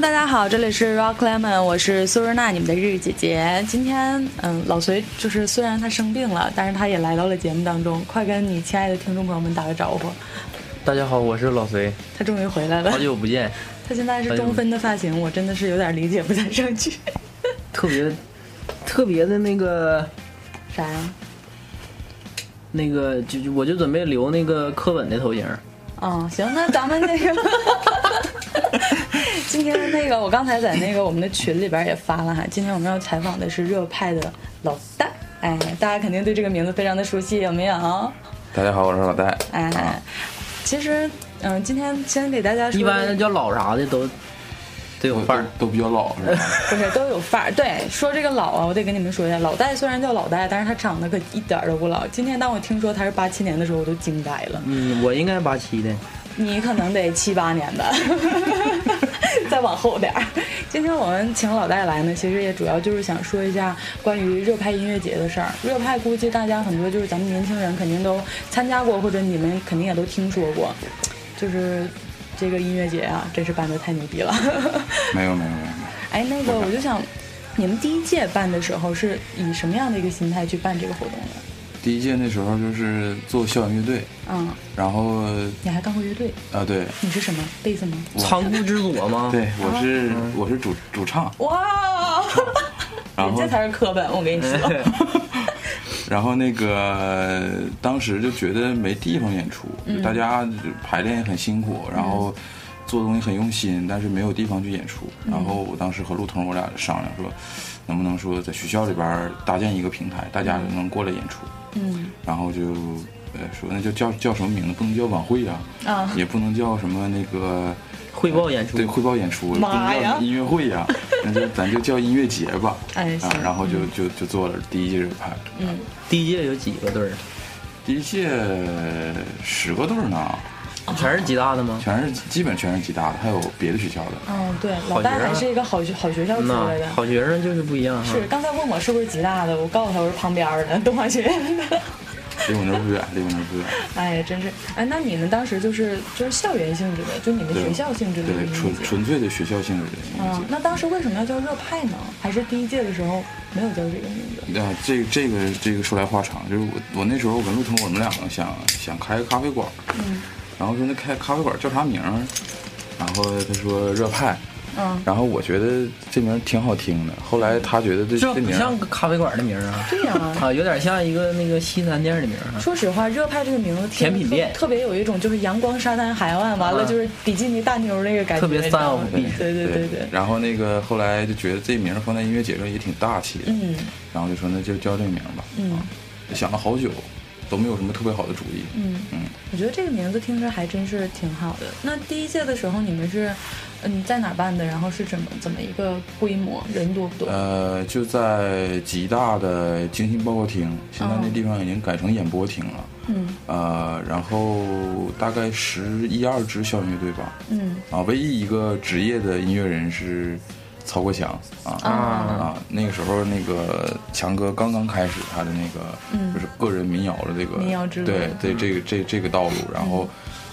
Hello，大家好，这里是 Rock Lemon，我是苏瑞娜，你们的日日姐姐。今天，嗯，老隋就是虽然他生病了，但是他也来到了节目当中，快跟你亲爱的听众朋友们打个招呼。大家好，我是老隋，他终于回来了，好久不见。他现在是中分的发型，我真的是有点理解不太上去。特别特别的那个啥呀？那个就就我就准备留那个柯本的头型。嗯，行，那咱们那个今天那个我刚才在那个我们的群里边也发了哈，今天我们要采访的是热派的老戴，哎，大家肯定对这个名字非常的熟悉，有没有？大家好，我是老戴。哎，其实嗯，今天先给大家说，一般叫老啥的都都有范儿，都比较老是吧？不是都有范儿。对，说这个老啊，我得跟你们说一下，老戴虽然叫老戴，但是他长得可一点都不老。今天当我听说他是八七年的时候，我都惊呆了。嗯，我应该八七的，你可能得七八年的，再往后点儿。今天我们请老戴来呢，其实也主要就是想说一下关于热派音乐节的事儿。热派估计大家很多就是咱们年轻人肯定都参加过，或者你们肯定也都听说过，就是这个音乐节啊，真是办的太牛逼了。没有没有没有没有。哎，那个我就想，你们第一届办的时候是以什么样的一个心态去办这个活动的？第一届那时候就是做校园乐队，嗯，然后你还干过乐队？啊对你是什么贝斯吗？仓库之左吗？对，我是我是主主唱，哇，然后这才是课本，我跟你说。然后那个当时就觉得没地方演出，就大家排练也很辛苦，然后做东西很用心，但是没有地方去演出。然后我当时和陆彤我俩就商量说，能不能说在学校里边搭建一个平台，大家就能过来演出。嗯然后就呃说那就叫叫什么名字？不能叫晚会啊，啊，也不能叫什么那个汇报演出对汇报演出，不能妈呀叫音乐会呀、那就咱就叫音乐节吧。哎行啊，然后就就就做了第一届就拍。嗯，第一届有几个队儿？第一届十个队儿呢，全是吉大的吗？全是基本全是吉大的，还有别的学校的。嗯，对，老大还是一个好学好学校出来的。好学生就是不一样是，。刚才问我是不是吉大的，我告诉他我是旁边的东华学院的。离我那不远，离我那不远。哎呀，真是哎，那你们当时就是就是校园性质的，就你们学校性质的对，纯。纯粹的学校性质的音乐嗯，那当时为什么要叫热派呢？还是第一届的时候没有叫这个名字？节。啊，这这个这个说来话长，就是我我那时候我跟陆彤我们两个想想开个咖啡馆，嗯然后说那开咖啡馆叫啥名儿？然后他说热派，嗯，然后我觉得这名儿挺好听的。后来他觉得这这名儿像个咖啡馆的名儿啊，对呀、啊，有点像一个那个西餐店的名儿啊。说实话，热派这个名字听甜品店。特特别有一种就是阳光沙滩海岸，完了啊。就是比基尼大妞那个感觉，特别你知道 style 对对对然后那个后来就觉得这名儿放在音乐节上也挺大气的，嗯。然后就说那就叫这名儿吧。想了好久，都没有什么特别好的主意。嗯，嗯，我觉得这个名字听着还真是挺好的。那第一届的时候你们是嗯在哪儿办的？然后是怎么怎么一个规模？人多不多？呃，就在吉大的精心报告厅，现在那地方已经改成演播厅了。嗯呃，然后大概十一二支校园乐队吧。嗯啊，唯一一个职业的音乐人是曹国强啊啊。啊，那个时候那个强哥刚刚开始他的那个嗯。就是个人民谣的这个民谣之路。对对这个这这个道路，然后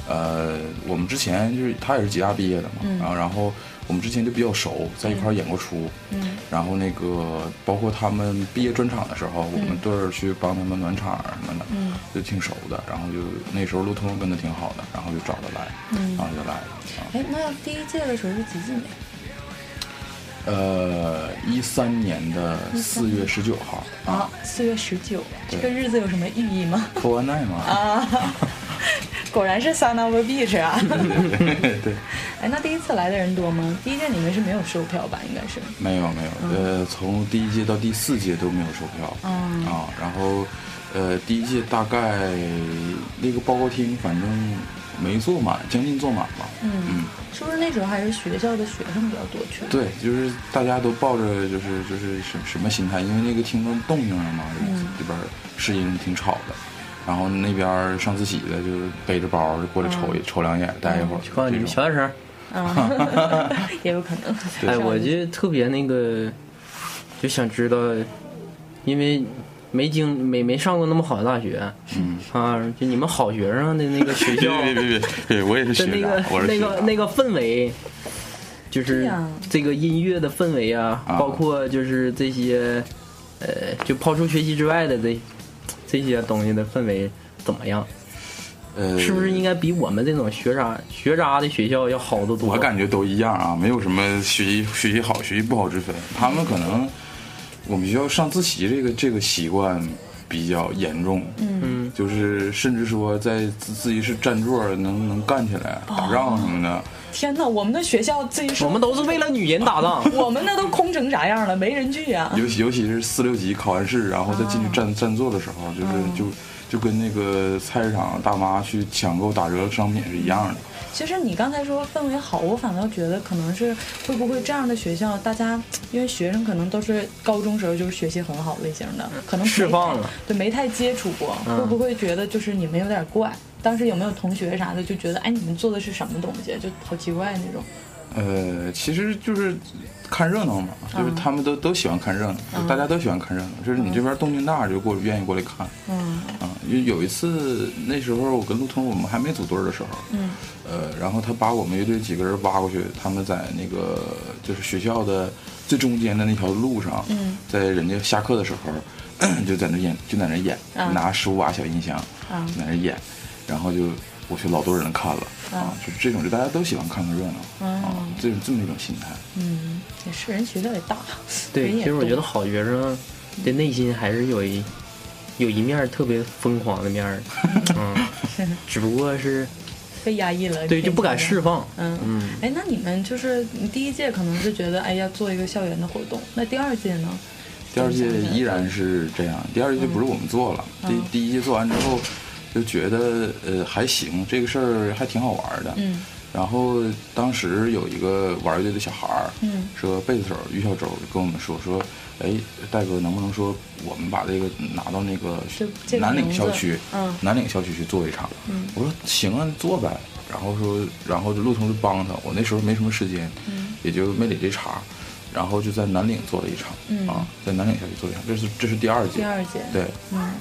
呃我们之前就是他也是吉大毕业的嘛，嗯。然后然后我们之前就比较熟，在一块儿演过出，嗯。然后那个包括他们毕业专场的时候，我们队儿去帮他们暖场什么的，嗯。就挺熟的，然后就那时候路通跟的挺好的，然后就找他来，嗯。然后就来了啊。哎，那第一届的时候是几几年？呃，一三年的四月十九号啊，四月十九，这个日子有什么寓意义吗？科完奈吗，啊，果然是 Sun of a Beach 啊！对，哎，那第一次来的人多吗？第一届你们是没有售票吧？应该是。没有没有，呃，从第一届到第四届都没有售票，嗯啊，然后呃，第一届大概那个报告厅反正没坐满，将近坐满吧，嗯。嗯，是不是那时候还是学校的学生比较多去？对，就是大家都抱着就是就是什什么心态，因为那个听到动静了嘛，嗯。这边试音挺吵的，然后那边上自习的就背着包就过来瞅一、瞅两眼，待一会儿。告诉你们小点声。啊，也有可能。对。哎，我就特别那个，就想知道，因为没经没没上过那么好的大学，嗯，啊，就你们好学生的那个学校别别别别别，我也是学的那个，我是那个那个氛围，就是这个音乐的氛围啊，啊包括就是这些，呃，就抛出学习之外的这这些东西的氛围怎么样？呃，是不是应该比我们这种学渣学渣的学校要好得多？我感觉都一样啊，没有什么学习学习好、学习不好之分。他们可能我们学校上自习这个这个习惯比较严重，嗯，就是甚至说在自自习室占座能能干起来、打仗什么的。天哪，我们的学校自己说，我们都是为了女人打仗。我们那都空成啥样了，没人去啊。尤其尤其是四六级考完试，然后再进去占占座的时候，就是就就跟那个菜市场大妈去抢购打折商品是一样的。其实你刚才说氛围好，我反倒觉得可能是会不会这样的学校，大家因为学生可能都是高中时候就是学习很好类型的，可能释放了，对，没太接触过，嗯会不会觉得就是你们有点怪？当时有没有同学啥的就觉得，哎，你们做的是什么东西，就好奇怪那种？呃，其实就是看热闹嘛，就是他们都都喜欢看热闹，就大家都喜欢看热闹。就是你这边动静大，就过愿意过来看。嗯。啊，有有一次那时候我跟陆通我们还没组队的时候，嗯。呃，然后他把我们乐队几个人挖过去，他们在那个就是学校的最中间的那条路上，嗯。在人家下课的时候，就在那演，就在那演，啊拿十五瓦小音箱，嗯。在那演，然后就我去老多人看了，啊，就是这种，就大家都喜欢看看热闹，啊嗯，这种这么一种心态。嗯，也是人学校也大，对，其实我觉得好学生的内心还是有一有一面儿特别疯狂的面儿，嗯，只不过是 被压抑了，对就不敢释放。嗯嗯，哎，那你们就是你第一届可能是觉得哎呀做一个校园的活动，那第二届呢？第二届依然是这样，第二届就不是我们做了，嗯第第一届做完之后，就觉得呃还行，这个事儿还挺好玩的。嗯。然后当时有一个玩乐队的小孩儿，嗯。说贝斯手于小周跟我们说说，哎，戴哥能不能说我们把这个拿到那个南岭校区，嗯。南岭校区去做一场。嗯。我说行啊，做呗。然后说，然后就陆同就帮他，我那时候没什么时间，嗯。也就没理这茬。然后就在南岭做了一场，嗯。啊，在南岭校区做一场，这是这是第二届，第二届。对，嗯。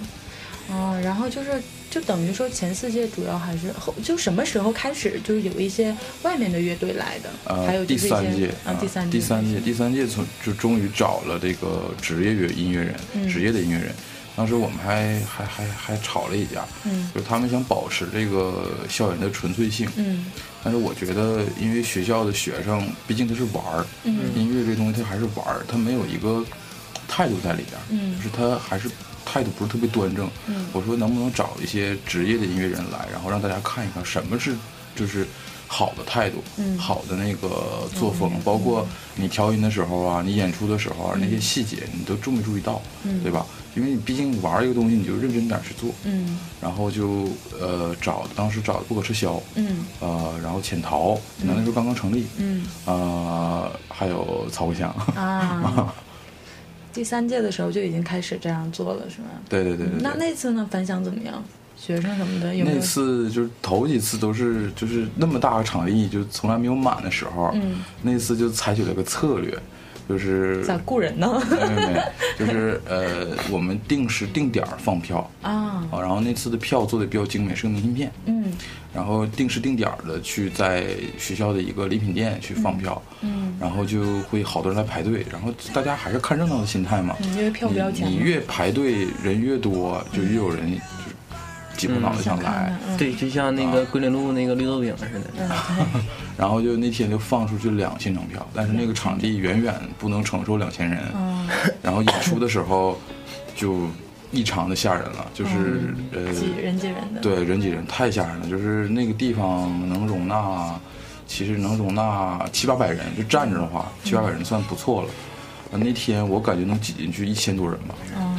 哦，然后就是就等于说前四届主要还是后就什么时候开始就是有一些外面的乐队来的，呃，还有第三届啊第三届。第三届，第三届从就终于找了这个职业乐音乐人，嗯。职业的音乐人。当时我们还还还还吵了一架，嗯。就是他们想保持这个校园的纯粹性，嗯。但是我觉得，因为学校的学生毕竟他是玩儿，嗯。音乐这东西他还是玩儿，他没有一个态度在里边儿，嗯。就是他还是态度不是特别端正。嗯。我说能不能找一些职业的音乐人来，然后让大家看一看什么是就是好的态度，嗯。好的那个作风，嗯。包括你调音的时候啊，你演出的时候啊，那些细节你都注没注意到，嗯。对吧？因为你毕竟玩儿一个东西，你就认真点去做。嗯。然后就呃找当时找的不可撤销，嗯。呃，然后潜逃，那时候刚刚成立，嗯。呃，还有曹国强，啊，第三届的时候就已经开始这样做了，是吗？对对对对那。那次呢，反响怎么样？学生什么的有没有？那次就是头几次都是就是那么大个场地，就从来没有满的时候，嗯那次就采取了个策略，就是咋雇人呢？没没没，就是呃，我们定时定点儿放票啊，啊，然后那次的票做的比较精美，是个明信片，嗯然后定时定点儿的去在学校的一个礼品店去放票，嗯然后就会好多人来排队，然后大家还是看热闹的心态嘛。你你越排队人越多，就越有人就是挤破脑袋想来。对，就像那个桂林路那个绿豆饼似的。然后就那天就放出去两千张票，但是那个场地远远不能承受两千人。嗯，然后演出的时候就异常的吓人了，就是、呃，挤人挤人的，，对人挤人太吓人了，就是那个地方能容纳，其实能容纳七八百人，就站着的话，七八百人算不错了。呃那天我感觉能挤进去一千多人吧，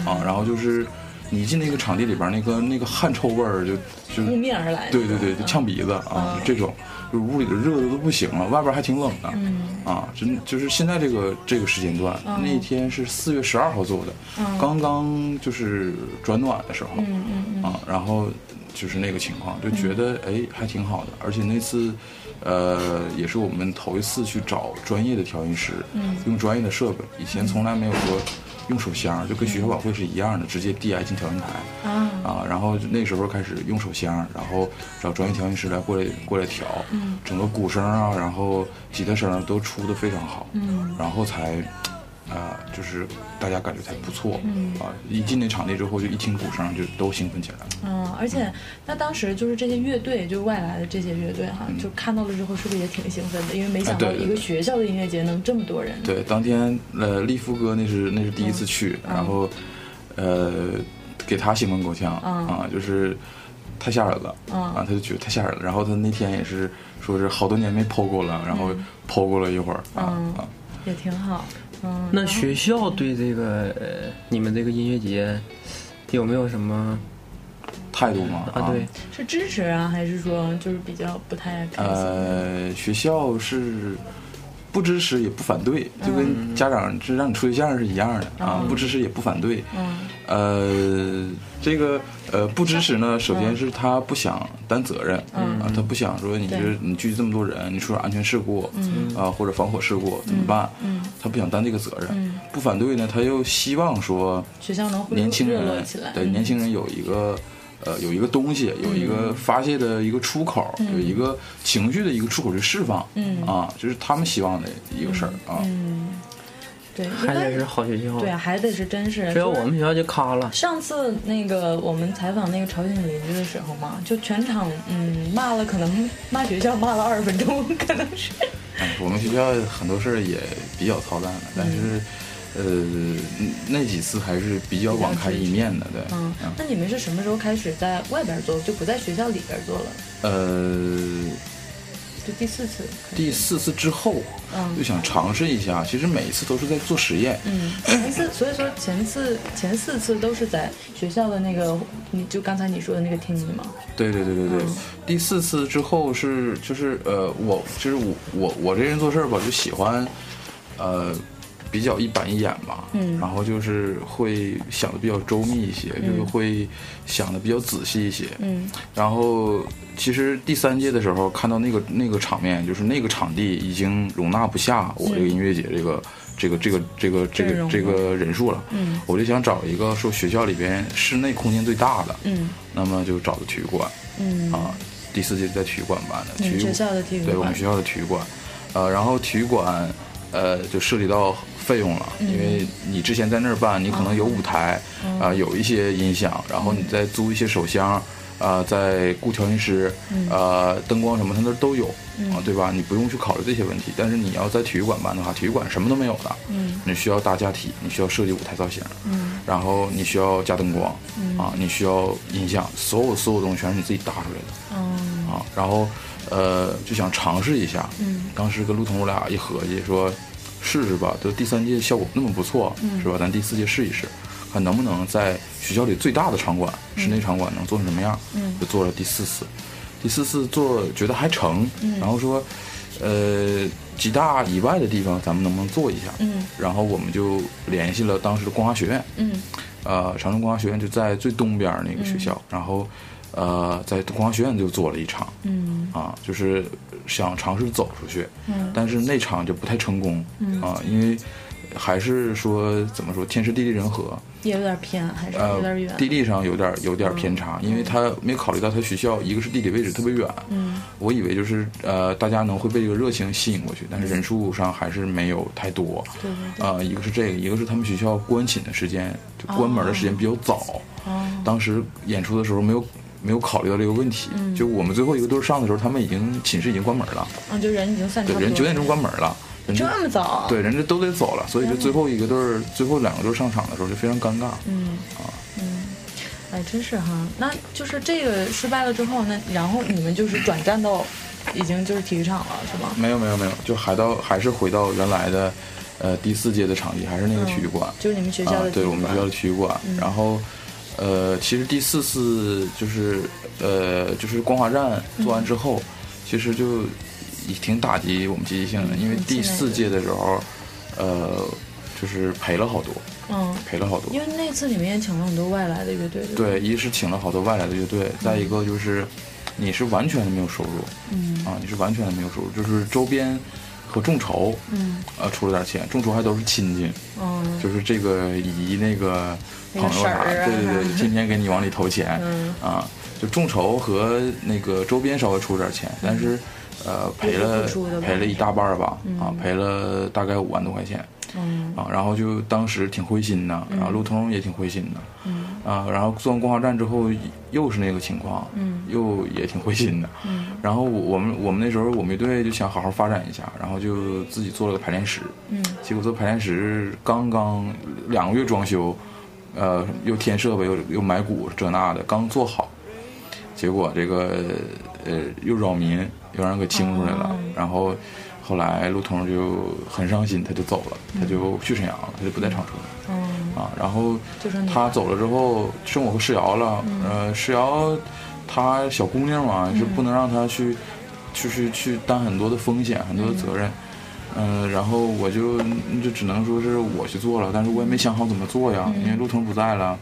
啊，然后就是你一进那个场地里边，那个那个汗臭味儿就就扑面而来，对对对，就呛鼻子啊，就这种，就是屋里的热的都不行了，外边还挺冷的，嗯。啊，真就是现在这个这个时间段，那天是四月十二号做的，刚刚就是转暖的时候，嗯嗯嗯。啊，然后就是那个情况，就觉得哎还挺好的，而且那次，呃，也是我们头一次去找专业的调音师，嗯。用专业的设备，以前从来没有说用手箱，就跟学校晚会是一样的，直接递爱心调音台啊啊。然后那时候开始用手箱，然后找专业调音师来过来过来调，嗯整个鼓声啊，然后吉他声都出的非常好，嗯然后才。啊、就是大家感觉才不错，嗯啊，一进那场地之后，就一听鼓声就都兴奋起来了。嗯，而且那当时就是这些乐队，就是外来的这些乐队哈，就看到了之后，是不是也挺兴奋的？因为没想到一个学校的音乐节能这么多人。对，当天呃，利夫哥那是那是第一次去，嗯然后呃，给他兴奋够呛、嗯啊，就是太吓人了、嗯啊，他就觉得太吓人了。然后他那天也是说是好多年没 PO 过了，然后 PO 过了一会儿啊、嗯啊，也挺好。嗯，那学校对这个呃你们这个音乐节有没有什么态度吗啊？对，是支持啊，还是说就是比较不太开心？呃，学校是不支持也不反对，就跟家长是让你处对象是一样的啊，嗯不支持也不反对。嗯呃，这个呃不支持呢，首先是他不想担责任，嗯啊，他不想说你对这你聚集这么多人，你出点安全事故，嗯啊或者防火事故怎么办？嗯他不想担这个责任。嗯不反对呢，他又希望说学校能年轻人。对嗯年轻人有一个。呃，有一个东西，有一个发泄的一个出口，有一个情绪的一个出口去释放，嗯啊，这是他们希望的一个事儿啊。嗯，对，还得是好学校。对啊，还得是真是。只要我们学校就咔了。上次那个我们采访那个朝鲜邻居的时候嘛，就全场嗯骂了，可能骂学校骂了二十分钟，可能是。哎，我们学校很多事儿也比较操蛋的，但是，呃，那几次还是比较网开一面的，对。嗯，那你们是什么时候开始在外边做，就不在学校里边做了？呃，就第四次。第四次之后，嗯就想尝试一下，其实每一次都是在做实验。嗯，前次所以说前次前四次都是在学校的那个，你就刚才你说的那个厅里嘛。对对对对对，嗯第四次之后是就是呃，我就是我我我这人做事儿吧，就喜欢呃比较一板一眼吧，嗯。然后就是会想的比较周密一些，就是会想的比较仔细一些，嗯。然后其实第三届的时候看到那个那个场面，就是那个场地已经容纳不下我这个音乐节这个、这个这个这个这个这个人数了，嗯。我就想找一个说学校里边室内空间最大的，嗯。那么就找的体育馆。嗯。啊。第四届在体育馆办的，体育嗯学校的体育馆。对我们学校的体育馆，呃，然后体育馆呃就涉及到费用了，嗯。因为你之前在那儿办，你可能有舞台，哦啊、有一些音响，然后你再租一些手箱，啊、再雇调音师，嗯。呃，灯光什么，他那儿都有，啊，对吧？你不用去考虑这些问题。但是你要在体育馆办的话，体育馆什么都没有的，嗯。你需要搭架体，你需要设计舞台造型，嗯。然后你需要加灯光，啊，你需要音响，所有所有东西全是你自己搭出来的。嗯。啊，然后呃就想尝试一下，嗯。当时跟陆彤我俩一合计说，试试吧，都第三届效果那么不错，嗯。是吧？咱第四届试一试，看能不能在学校里最大的场馆，室内场馆能做成什么样，嗯。就做了第四次，第四次做觉得还成，嗯。然后说，呃，吉大以外的地方咱们能不能做一下？嗯。然后我们就联系了当时的光华学院，嗯。呃，长春光华学院就在最东边儿那个学校，然后呃，在光华学院就做了一场，嗯。啊，就是想尝试走出去，嗯。但是那场就不太成功，嗯。啊，因为还是说怎么说天时地利人和，也有点偏，还是有呃点远。，地利上有点有点偏差，因为他没考虑到他学校一个是地理位置特别远，嗯。我以为就是呃大家能会被这个热情吸引过去，但是人数上还是没有太多，对对对。啊，一个是这个，一个是他们学校关寝的时间就关门的时间比较早，哦。当时演出的时候没有没有考虑到这个问题，嗯就我们最后一个队上的时候，他们已经寝室已经关门了，嗯，就人已经散差对，人九点钟关门了，人这么早？。对，人家都得走了，所以就最后一个队儿，最后两个队儿上场的时候就非常尴尬。嗯啊嗯，哎，真是哈，那就是这个失败了之后，那然后你们就是转战到已经就是体育场了，是吗？没有没有没有，就还到还是回到原来的，呃，第四届的场地，还是那个体育馆。就是你们学校啊的。对我们学校的体育馆。嗯然后，呃，其实第四次就是呃就是光华站做完之后，其实就也挺打击我们积极性的，因为嗯第四届的时候，呃，就是赔了好多，嗯，赔了好多。因为那次里面也请了很多外来的乐队，对一是请了好多外来的乐队，再一个就是你是完全的没有收入嗯啊，你是完全的没有收入，就是周边和众筹，嗯，呃，出了点钱，众筹还都是亲戚，嗯，就是这个姨那个朋友啥，那个婶儿啊对对对，天天给你往里投钱，嗯。啊，就众筹和那个周边稍微出点钱，但是呃赔了赔了一大半儿吧，啊，赔了大概五万多块钱。嗯。啊，然后就当时挺灰心的，然后路通也挺灰心的，嗯。啊，然后做完光华站之后又是那个情况，嗯又也挺灰心的，嗯。然后我我们我们那时候我们队就想好好发展一下，然后就自己做了个排练室，嗯。结果做排练室刚刚两个月装修，呃，又添设备又又买股这那的，刚做好，结果这个呃又扰民，又让人给清出来了，哦然后后来陆通就很伤心，他就走了，他就去沈阳了，他就不在长春了嗯，啊。然后他走了之后，剩我和世瑶了，呃，世瑶她小姑娘嘛，是不能让她去，就是去担很多的风险，很多的责任。嗯、然后我就就只能说是我去做了，但是我也没想好怎么做呀，因为陆腾不在了。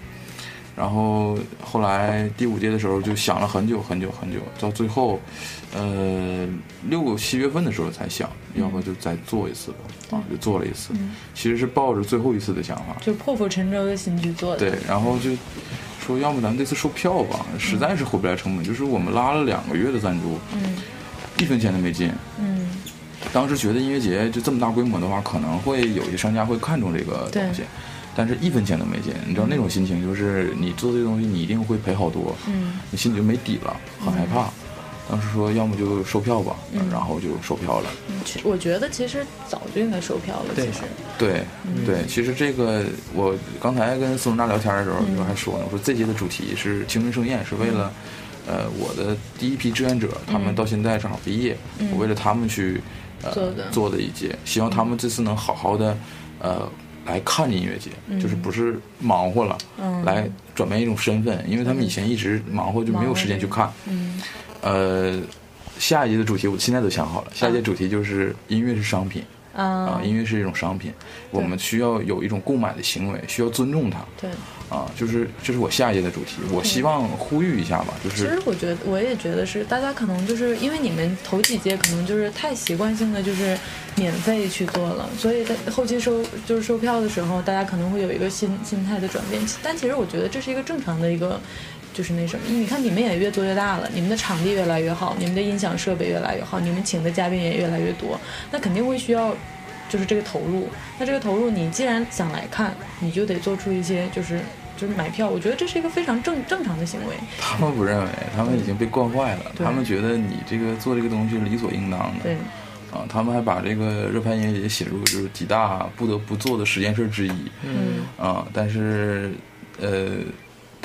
然后后来第五届的时候就想了很久很久很久，到最后，呃，六七月份的时候才想，要不就再做一次吧，啊，就做了一次。其实是抱着最后一次的想法，就破釜沉舟的心去做的，对，然后就说要么咱们这次售票吧，实在是回不来成本，就是我们拉了两个月的赞助，嗯一分钱都没进。嗯当时觉得音乐节就这么大规模的话，可能会有些商家会看重这个东西，但是一分钱都没进。你知道那种心情，就是你做这个东西，你一定会赔好多，嗯你心里就没底了，很害怕。当时说要么就售票吧，然后就售票了。我觉得其实早就应该售票了，其对实，对对，其实这个我刚才跟孙中大聊天的时候，就还说呢，我说这届的主题是青春盛宴，是为了。呃，我的第一批志愿者，他们到现在正好毕业，我为了他们去呃做的。做的一届，希望他们这次能好好的呃来看音乐节，就是不是忙活了，嗯。来转变一种身份，因为他们以前一直忙活就没有时间去看。嗯。呃，下一届的主题我现在都想好了，下一届主题就是音乐是商品啊、啊，音乐是一种商品，我们需要有一种购买的行为，需要尊重它对。啊，就是这是我下一届的主题，我希望呼吁一下吧，就是其实我觉得，我也觉得是，大家可能就是因为你们头几届可能就是太习惯性的就是免费去做了，所以在后期收就是售票的时候，大家可能会有一个心心态的转变。但其实我觉得这是一个正常的一个，就是那什么，你看你们也越做越大了，你们的场地越来越好，你们的音响设备越来越好，你们请的嘉宾也越来越多，那肯定会需要。就是这个投入，那这个投入，你既然想来看，你就得做出一些，就是就是买票。我觉得这是一个非常正正常的行为。他们不认为，他们已经被惯坏了，他们觉得你这个做这个东西理所应当的。对，啊，他们还把这个热拍音乐节写入就是几大不得不做的十件事之一。嗯啊，但是呃，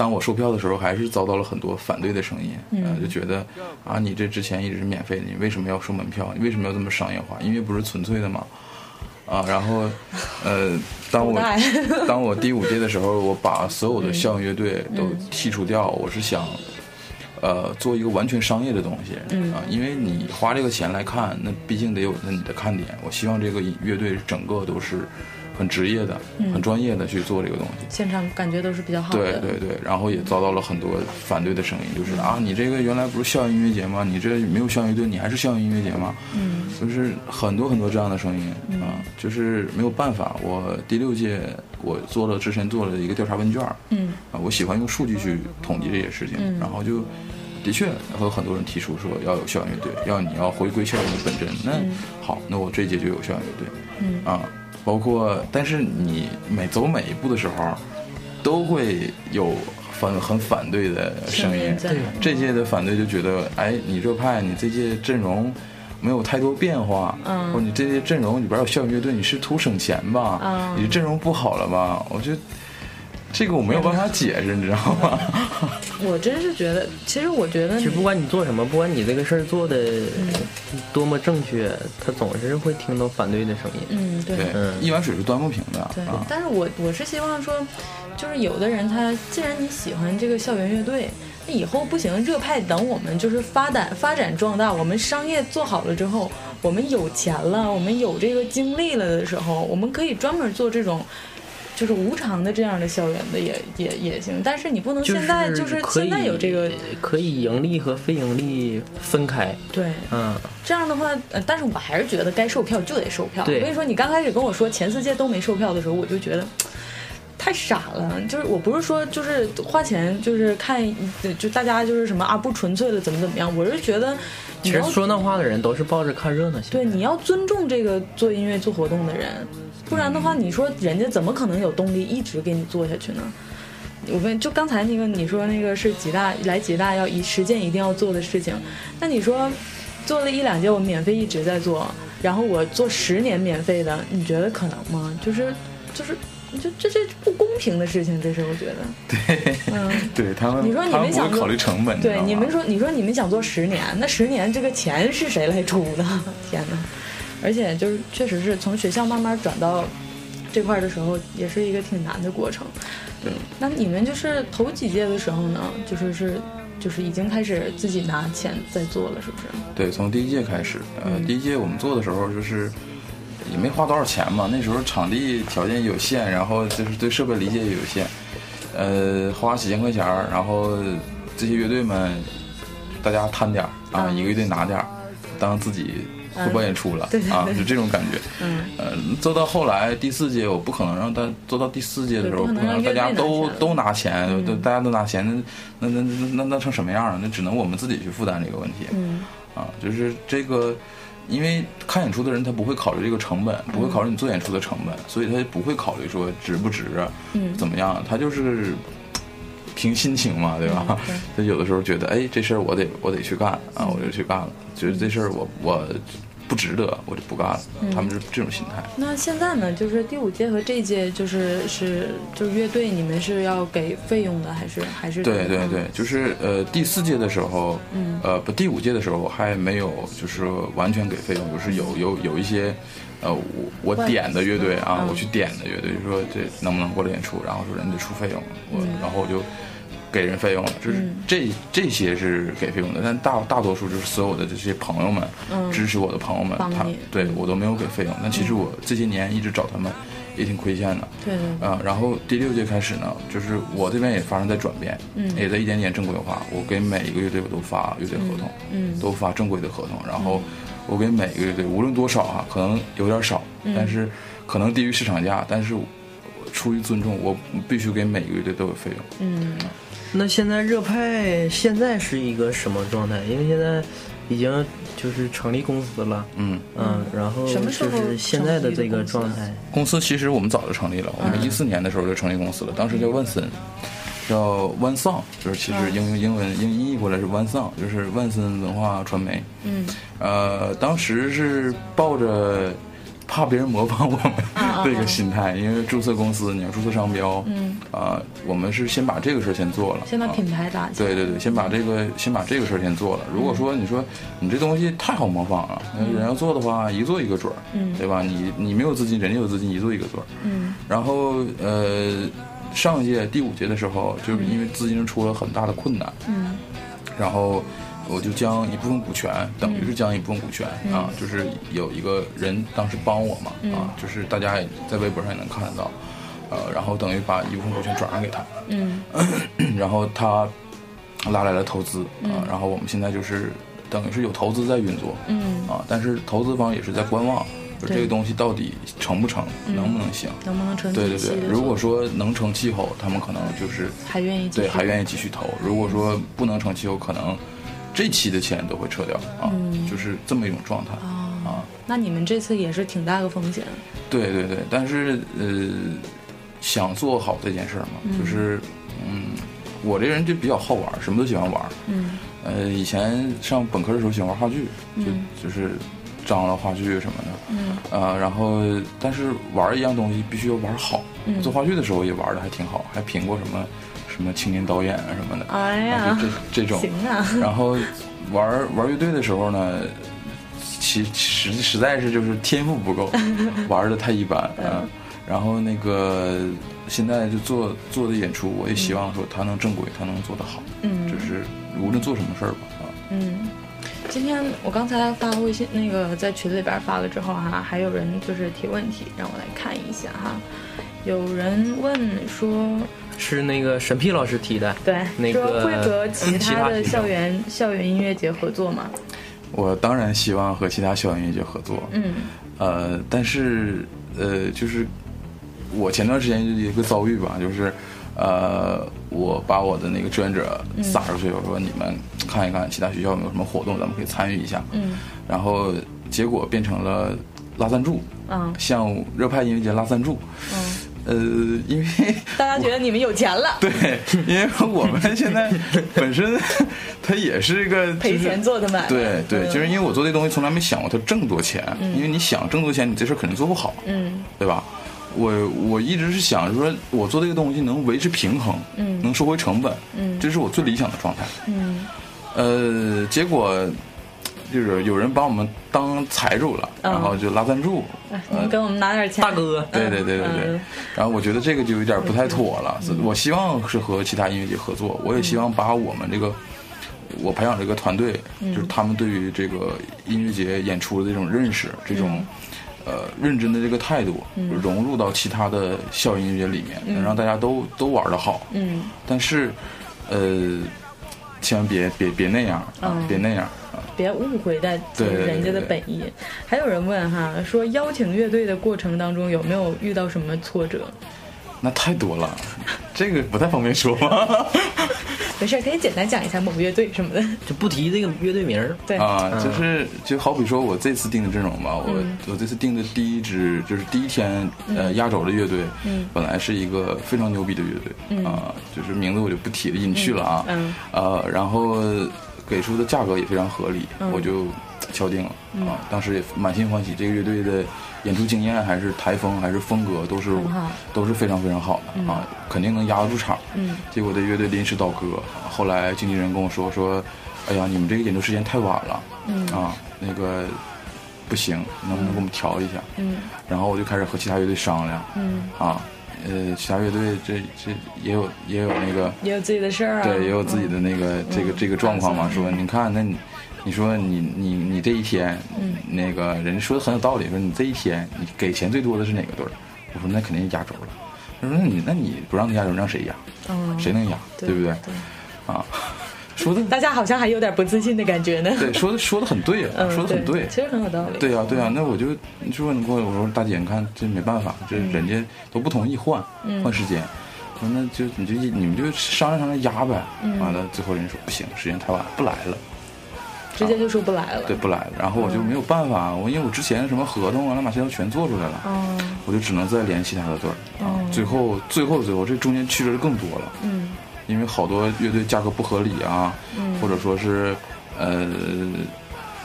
当我售票的时候，还是遭到了很多反对的声音，呃，嗯就觉得啊，你这之前一直是免费的，你为什么要收门票？你为什么要这么商业化？因为不是纯粹的嘛？啊，然后，呃，当我 当我第五届的时候，我把所有的校园乐队都剔除掉，我是想，呃，做一个完全商业的东西，嗯啊，因为你花这个钱来看，那毕竟得有那你的看点。我希望这个乐队整个都是很职业的、很专业的去做这个东西。现场感觉都是比较好的。对对对，然后也遭到了很多反对的声音，就是啊，你这个原来不是校园音乐节吗？你这没有校园乐队，你还是校园音乐节吗？嗯就是很多很多这样的声音啊，就是没有办法。我第六届我做了之前做了一个调查问卷儿嗯啊，我喜欢用数据去统计这些事情，嗯然后就的确会有很多人提出说要有校园乐队，要你要回归校园的本真。那好，那我这一届就有校园乐队嗯啊，包括但是你每走每一步的时候，都会有反很反对的声音。对这届的反对就觉得，哎，你热派，你这届阵容没有太多变化，嗯或者你这届阵容里边有校园乐队，你是图省钱吧？嗯你阵容不好了吧？我觉得这个我没有办法解释，你知道吗？我真是觉得，其实我觉得其实不管你做什么，不管你这个事儿做的嗯多么正确，他总是会听到反对的声音。嗯对对，嗯一碗水是端不平的对啊，。但是我我是希望说，就是有的人他既然你喜欢这个校园乐队，那以后不行，热派等我们就是发展发展壮大，我们商业做好了之后，我们有钱了，我们有这个精力了的时候，我们可以专门做这种。就是无偿的这样的校园的也也也行，但是你不能现在就是现在有这个可以盈利和非盈利分开。对，嗯，这样的话，呃，但是我还是觉得该售票就得售票。对我跟你说，你刚开始跟我说前四届都没售票的时候，我就觉得。太傻了，就是我不是说就是花钱就是看，就大家就是什么啊不纯粹的怎么怎么样，我是觉得，其实说那话的人都是抱着看热闹心。对，你要尊重这个做音乐做活动的人，不然的话，你说人家怎么可能有动力一直给你做下去呢？我问，就刚才那个你说那个是吉大来吉大要一实践一定要做的事情，那你说做了一两届我免费一直在做，然后我做十年免费的，你觉得可能吗？就是就是。就这这不公平的事情，这是我觉得。对，嗯，对他们，你说你们想考虑成本，对你们说，你说你们想做十年，那十年这个钱是谁来出的？天哪！而且就是确实是从学校慢慢转到这块的时候，也是一个挺难的过程。对，那你们就是头几届的时候呢，就是是就是已经开始自己拿钱在做了，是不是？对，从第一届开始，呃，第一届我们做的时候就是。也没花多少钱嘛，那时候场地条件有限，然后就是对设备理解也有限，呃，花几千块钱然后这些乐队们大家摊点啊，一个乐队拿点当自己会办演出了啊，就这种感觉。嗯，呃，做到后来第四届，我不可能让他做到第四届的时候，不可能大家都都拿钱，都大家都拿钱，那那那那那成什么样了？那只能我们自己去负担这个问题。嗯，啊，就是这个。因为看演出的人他不会考虑这个成本，不会考虑你做演出的成本，所以他不会考虑说值不值啊，怎么样？他就是凭心情嘛，对吧？他有的时候觉得，哎，这事儿我得我得去干啊，我就去干了。觉得这事儿我我。不值得，我就不干了。他们是这种心态。那现在呢？就是第五届和这一届，就是是就是乐队，你们是要给费用的，还是还是？对对对，就是呃第四届的时候，嗯，呃不第五届的时候还没有就是完全给费用，就是有有有一些，呃我我点的乐队啊，我去点的乐队，就说这能不能过来演出，然后说人家出费用，我然后我就。给人费用了，就是这这些是给费用的，但大大多数就是所有的这些朋友们，支持我的朋友们，他对我都没有给费用。但其实我这些年一直找他们，也挺亏欠的。对对。啊，然后第六届开始呢，就是我这边也发生在转变，也在一点点正规化。我给每一个乐队我都发乐队合同，嗯，都发正规的合同。然后我给每个乐队，无论多少哈，可能有点少，但是可能低于市场价，但是出于尊重，我必须给每个乐队都有费用。嗯。那现在热派现在是一个什么状态？因为现在已经就是成立公司了，嗯嗯，然后就是现在的这个状态。公司其实我们早就成立了，我们一四年的时候就成立公司了，当时叫万森，叫万桑，就是其实英英文英译过来是万桑，就是万森文化传媒。嗯，呃，当时是抱着。怕别人模仿我们 这个心态，因为注册公司你要注册商标，嗯啊，我们是先把这个事儿先做了，先把品牌打对对对，先把这个先把这个事儿先做了。如果说你说你这东西太好模仿了，人要做的话，一做一个准儿，嗯，对吧？你你没有资金，人家有资金，一做一个准儿，嗯。然后呃，上一届第五届的时候，就是因为资金出了很大的困难，嗯，然后。我就将一部分股权，等于是将一部分股权啊，就是有一个人当时帮我嘛啊，就是大家也在微博上也能看得到，呃，然后等于把一部分股权转让给他，嗯，然后他拉来了投资啊，然后我们现在就是等于是有投资在运作，嗯。啊，但是投资方也是在观望，就这个东西到底成不成，能不能行，能不能成？对对对，如果说能成气候，他们可能就是还愿意对还愿意继续投，如果说不能成气候，可能。这期的钱都会撤掉啊，就是这么一种状态啊。那你们这次也是挺大的风险。对对对，但是呃，想做好这件事儿嘛，就是嗯，我这人就比较好玩，什么都喜欢玩。嗯。呃，以前上本科的时候喜欢玩话剧，就就是张罗话剧什么的。嗯。呃，然后但是玩一样东西必须要玩好。做话剧的时候也玩的还挺好，还评过什么。什么青年导演啊什么的，哎呀，这这种，行啊。然后玩玩乐队的时候呢，其实实在是就是天赋不够，玩的太一般 啊。然后那个现在就做做的演出，我也希望说他能正规，他能做得好。嗯，就是无论做什么事儿吧啊。嗯，今天我刚才发微信那个在群里边发了之后哈，还有人就是提问题，让我来看一下哈。有人问说，是那个审批老师提的，对，那个会和其他的校园校园音乐节合作吗？我当然希望和其他校园音乐节合作，嗯，呃，但是呃，就是我前段时间就有一个遭遇吧，就是呃，我把我的那个志愿者撒出去，我说你们看一看其他学校有没有什么活动，咱们可以参与一下，嗯，然后结果变成了拉赞助，嗯，像热派音乐节拉赞助，嗯。呃，因为 大家觉得你们有钱了，对，因为我们现在本身它也是一个 赔钱做的买卖，对对，就是因为我做这东西从来没想过它挣多钱，因为你想挣多钱，你这事肯定做不好，嗯，对吧？我我一直是想说，我做这个东西能维持平衡，嗯，能收回成本，嗯，这是我最理想的状态，嗯，呃，结果。就是有人把我们当财主了，然后就拉赞助，你给我们拿点钱，大哥。对对对对对。然后我觉得这个就有点不太妥了。我希望是和其他音乐节合作，我也希望把我们这个我培养这个团队，就是他们对于这个音乐节演出的这种认识，这种呃认真的这个态度，融入到其他的校园音乐节里面，能让大家都都玩的好。嗯。但是，呃，千万别别别那样啊！别那样。别误会在人家的本意。还有人问哈，说邀请乐队的过程当中有没有遇到什么挫折？那太多了，这个不太方便说。没事，可以简单讲一下某乐队什么的，就不提这个乐队名儿。对啊，就是就好比说我这次定的阵容吧，我我这次定的第一支就是第一天呃压轴的乐队，嗯本来是一个非常牛逼的乐队啊，就是名字我就不提了，隐去了啊。嗯呃，然后。给出的价格也非常合理，我就敲定了啊！当时也满心欢喜，这个乐队的演出经验还是台风还是风格都是都是非常非常好的啊，肯定能压得住场。结果这乐队临时倒戈，后来经纪人跟我说说：“哎呀，你们这个演出时间太晚了，啊，那个不行，能不能给我们调一下？”然后我就开始和其他乐队商量，啊。呃，其他乐队这这也有也有那个，也有自己的事儿啊。对，也有自己的那个这个这个状况嘛。说你看，那你你说你你你这一天，那个人家说的很有道理。说你这一天你给钱最多的是哪个队儿？我说那肯定是压轴了。他说那你那你不让他压轴，让谁压？谁能压？对不对？啊。说的，大家好像还有点不自信的感觉呢。对，说的说的很对啊，说的很对，其实很有道理。对啊，对啊，那我就就说你过来，我说大姐，你看这没办法，这人家都不同意换换时间，我说那就你就你们就商量商量压呗。完了，最后人说不行，时间太晚，不来了，直接就说不来了。对，不来了。然后我就没有办法，我因为我之前什么合同啊、乱码七糟全做出来了，我就只能再联系其他的队儿。最后，最后，最后，这中间曲折就更多了。嗯。因为好多乐队价格不合理啊，或者说是呃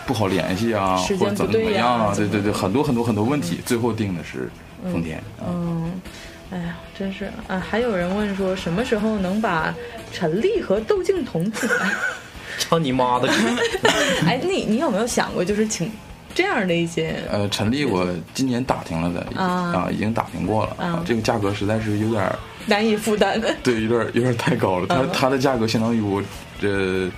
不好联系啊，或者怎么怎么样啊，对对对，很多很多很多问题，最后定的是丰田。嗯，哎呀，真是啊！还有人问说，什么时候能把陈粒和窦靖童请来？操你妈的！哎，你你有没有想过，就是请？这样的一些呃，陈丽我今年打听了的啊，已经打听过了啊，这个价格实在是有点 难以负担。的，对，有点有点太高了。他他的价格相当于我这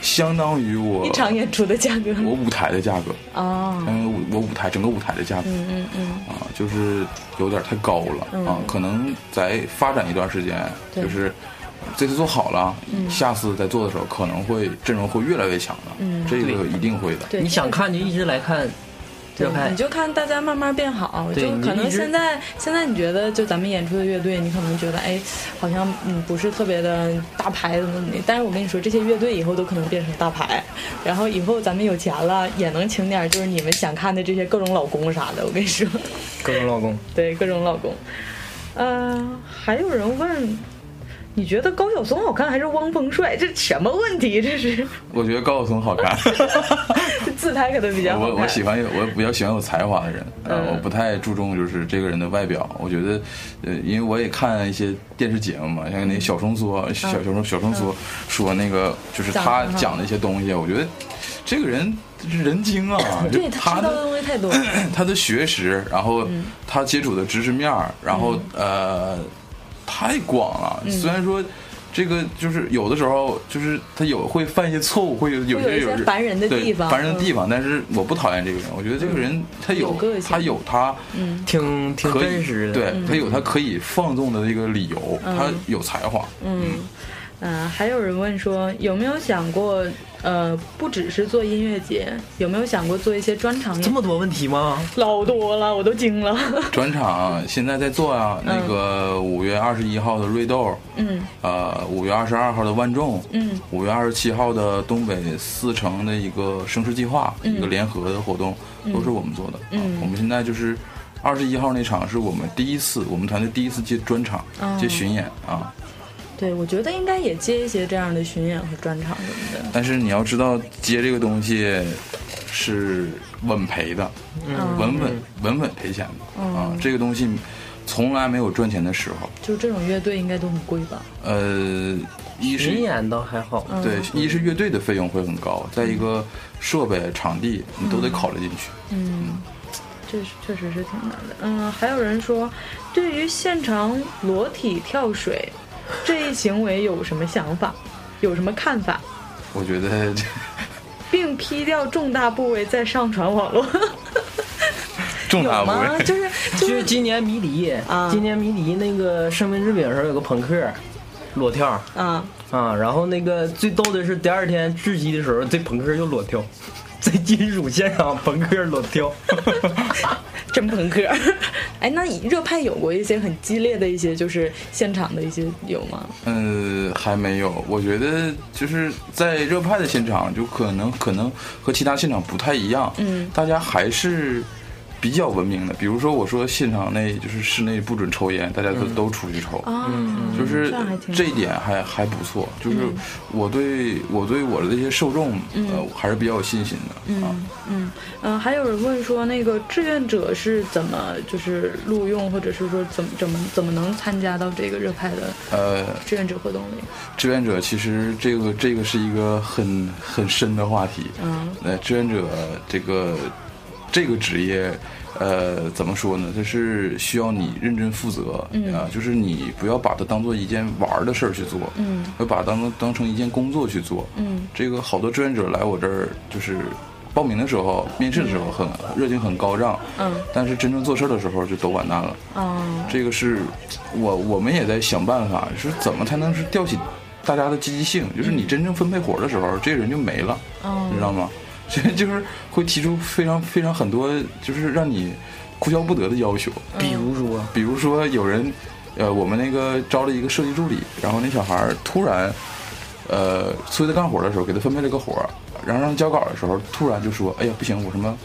相当于我一场演出的价格，我舞台的价格啊，因为我舞台整个舞台的价格，嗯嗯嗯。啊，就是有点太高了啊，可能再发展一段时间，就是。这次做好了，下次再做的时候可能会阵容会越来越强的，这个一定会的。你想看就一直来看，对，你就看大家慢慢变好。就可能现在现在你觉得就咱们演出的乐队，你可能觉得哎，好像嗯不是特别的大牌怎么怎么但是我跟你说，这些乐队以后都可能变成大牌，然后以后咱们有钱了也能请点就是你们想看的这些各种老公啥的。我跟你说，各种老公，对各种老公。嗯，还有人问。你觉得高晓松好看还是汪峰帅？这什么问题？这是？我觉得高晓松好看，自拍可能比较好我我喜欢有我比较喜欢有才华的人，呃，我不太注重就是这个人的外表。我觉得，呃，因为我也看一些电视节目嘛，像那小松缩小小松小松缩说那个就是他讲的一些东西，我觉得这个人人精啊，对他知道的东西太多，他的学识，然后他接触的知识面然后呃。太广了，虽然说这个就是有的时候就是他有会犯一些错误，会有有些有烦人的地方，烦人的地方。但是我不讨厌这个人，我觉得这个人他有他有他嗯。挺挺真实的，对他有他可以放纵的这个理由，他有才华。嗯。嗯，还有人问说有没有想过？呃，不只是做音乐节，有没有想过做一些专场？这么多问题吗？老多了，我都惊了。专场现在在做啊，那个五月二十一号的瑞豆，嗯，呃，五月二十二号的万众，嗯，五月二十七号的东北四城的一个声势计划，一个联合的活动，都是我们做的。嗯，我们现在就是二十一号那场是我们第一次，我们团队第一次接专场，接巡演啊。对，我觉得应该也接一些这样的巡演和专场什么的。但是你要知道，接这个东西是稳赔的，稳稳稳稳赔钱的啊！这个东西从来没有赚钱的时候。就这种乐队应该都很贵吧？呃，一是巡演倒还好，对，一是乐队的费用会很高，再一个设备、场地你都得考虑进去。嗯，这是确实是挺难的。嗯，还有人说，对于现场裸体跳水。这一行为有什么想法？有什么看法？我觉得，并 P 掉重大部位再上传网络。重大部位就是就是今年迷笛啊，今年迷笛那个生命之饼时候有个朋克裸跳啊啊，然后那个最逗的是第二天窒息的时候，这朋克又裸跳，在金属线上朋克裸跳。真朋克，哎，那热派有过一些很激烈的一些，就是现场的一些有吗？嗯，还没有。我觉得就是在热派的现场，就可能可能和其他现场不太一样。嗯，大家还是。比较文明的，比如说我说现场内就是室内不准抽烟，大家都都出去抽，嗯就是这一点还还不错。就是我对我对我的这些受众，呃，还是比较有信心的。嗯嗯嗯，还有人问说，那个志愿者是怎么就是录用，或者是说怎么怎么怎么能参加到这个热派的呃志愿者活动里？志愿者其实这个这个是一个很很深的话题。嗯，呃，志愿者这个。这个职业，呃，怎么说呢？它是需要你认真负责，啊，就是你不要把它当做一件玩的事儿去做，嗯，要把它当当成一件工作去做，嗯。这个好多志愿者来我这儿，就是报名的时候、面试的时候很热情、很高涨，嗯。但是真正做事儿的时候就都完蛋了，嗯。这个是我我们也在想办法，是怎么才能是吊起大家的积极性？就是你真正分配活的时候，这个人就没了，你知道吗？所以 就是会提出非常非常很多，就是让你哭笑不得的要求。比如说，比如说有人，呃，我们那个招了一个设计助理，然后那小孩突然，呃，催他干活的时候，给他分配了个活儿，然后让他交稿的时候，突然就说：“哎呀，不行，我什么，